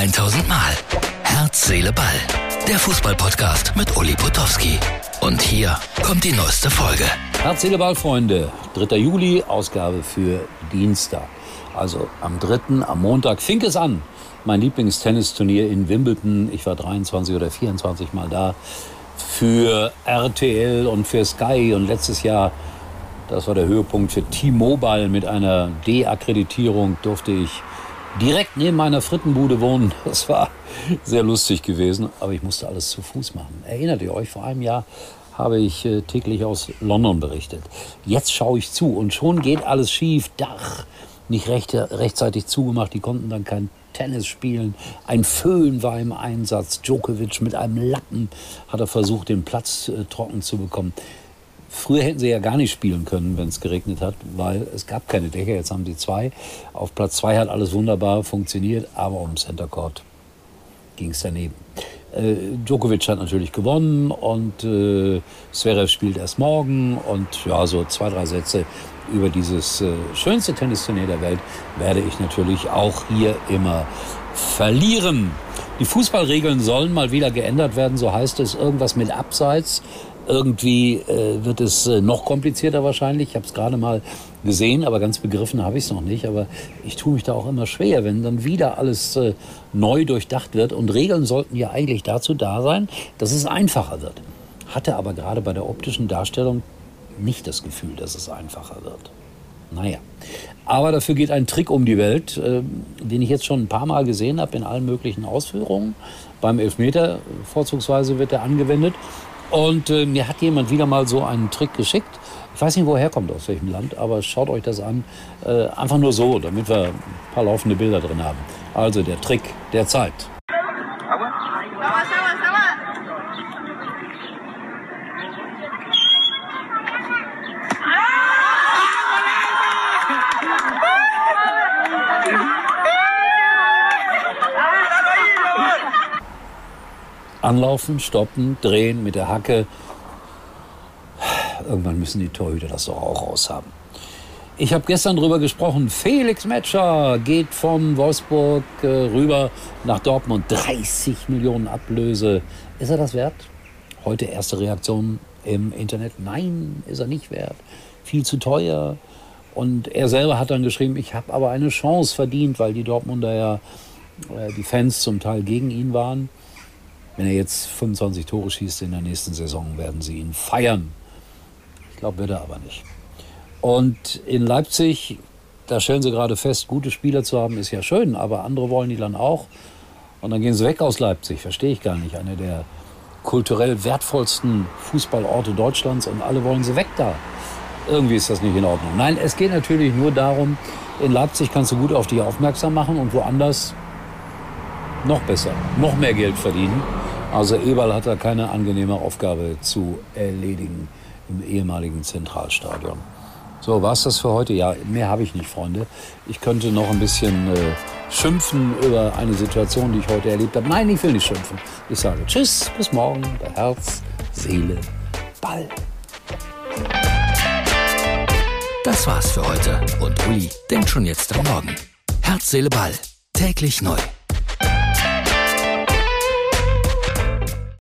1000 Mal. Herz, Seele, Ball. Der Fußballpodcast mit Uli Potowski. Und hier kommt die neueste Folge. Herz, Seele, Ball, Freunde. 3. Juli, Ausgabe für Dienstag. Also am 3. am Montag fing es an. Mein Lieblingstennisturnier in Wimbledon. Ich war 23 oder 24 Mal da. Für RTL und für Sky. Und letztes Jahr, das war der Höhepunkt für T-Mobile mit einer D-Akkreditierung, durfte ich direkt neben meiner Frittenbude wohnen. Das war sehr lustig gewesen, aber ich musste alles zu Fuß machen. Erinnert ihr euch, vor einem Jahr habe ich äh, täglich aus London berichtet. Jetzt schaue ich zu und schon geht alles schief. Dach nicht recht, rechtzeitig zugemacht, die konnten dann kein Tennis spielen. Ein Föhn war im Einsatz. Djokovic mit einem Lappen hat er versucht, den Platz äh, trocken zu bekommen. Früher hätten sie ja gar nicht spielen können, wenn es geregnet hat, weil es gab keine Dächer. Jetzt haben sie zwei. Auf Platz zwei hat alles wunderbar funktioniert, aber um Center Court ging es daneben. Äh, Djokovic hat natürlich gewonnen und äh, Zverev spielt erst morgen und ja, so zwei, drei Sätze über dieses äh, schönste Tennisturnier der Welt werde ich natürlich auch hier immer verlieren. Die Fußballregeln sollen mal wieder geändert werden, so heißt es. Irgendwas mit Abseits. Irgendwie äh, wird es äh, noch komplizierter wahrscheinlich. Ich habe es gerade mal gesehen, aber ganz begriffen habe ich es noch nicht. Aber ich tue mich da auch immer schwer, wenn dann wieder alles äh, neu durchdacht wird. Und Regeln sollten ja eigentlich dazu da sein, dass es einfacher wird. Hatte aber gerade bei der optischen Darstellung nicht das Gefühl, dass es einfacher wird. Naja, aber dafür geht ein Trick um die Welt, äh, den ich jetzt schon ein paar Mal gesehen habe in allen möglichen Ausführungen. Beim Elfmeter vorzugsweise wird er angewendet. Und äh, mir hat jemand wieder mal so einen Trick geschickt. Ich weiß nicht, woher er kommt, aus welchem Land, aber schaut euch das an. Äh, einfach nur so, damit wir ein paar laufende Bilder drin haben. Also der Trick der Zeit. Anlaufen, stoppen, drehen mit der Hacke. Irgendwann müssen die Torhüter das doch auch raushaben. Ich habe gestern darüber gesprochen. Felix Metscher geht von Wolfsburg äh, rüber nach Dortmund. 30 Millionen Ablöse. Ist er das wert? Heute erste Reaktion im Internet. Nein, ist er nicht wert. Viel zu teuer. Und er selber hat dann geschrieben, ich habe aber eine Chance verdient, weil die Dortmunder ja, äh, die Fans zum Teil gegen ihn waren. Wenn er jetzt 25 Tore schießt in der nächsten Saison, werden sie ihn feiern. Ich glaube, wird er aber nicht. Und in Leipzig, da stellen sie gerade fest, gute Spieler zu haben, ist ja schön, aber andere wollen die dann auch. Und dann gehen sie weg aus Leipzig, verstehe ich gar nicht. Einer der kulturell wertvollsten Fußballorte Deutschlands und alle wollen sie weg da. Irgendwie ist das nicht in Ordnung. Nein, es geht natürlich nur darum, in Leipzig kannst du gut auf dich aufmerksam machen und woanders noch besser, noch mehr Geld verdienen. Also Eberl hat da keine angenehme Aufgabe zu erledigen im ehemaligen Zentralstadion. So, war's das für heute? Ja, mehr habe ich nicht, Freunde. Ich könnte noch ein bisschen äh, schimpfen über eine Situation, die ich heute erlebt habe. Nein, ich will nicht schimpfen. Ich sage Tschüss, bis morgen, bei Herz, Seele, Ball. Das war's für heute. Und Uli denkt schon jetzt am Morgen. Herz, Seele, Ball. Täglich neu.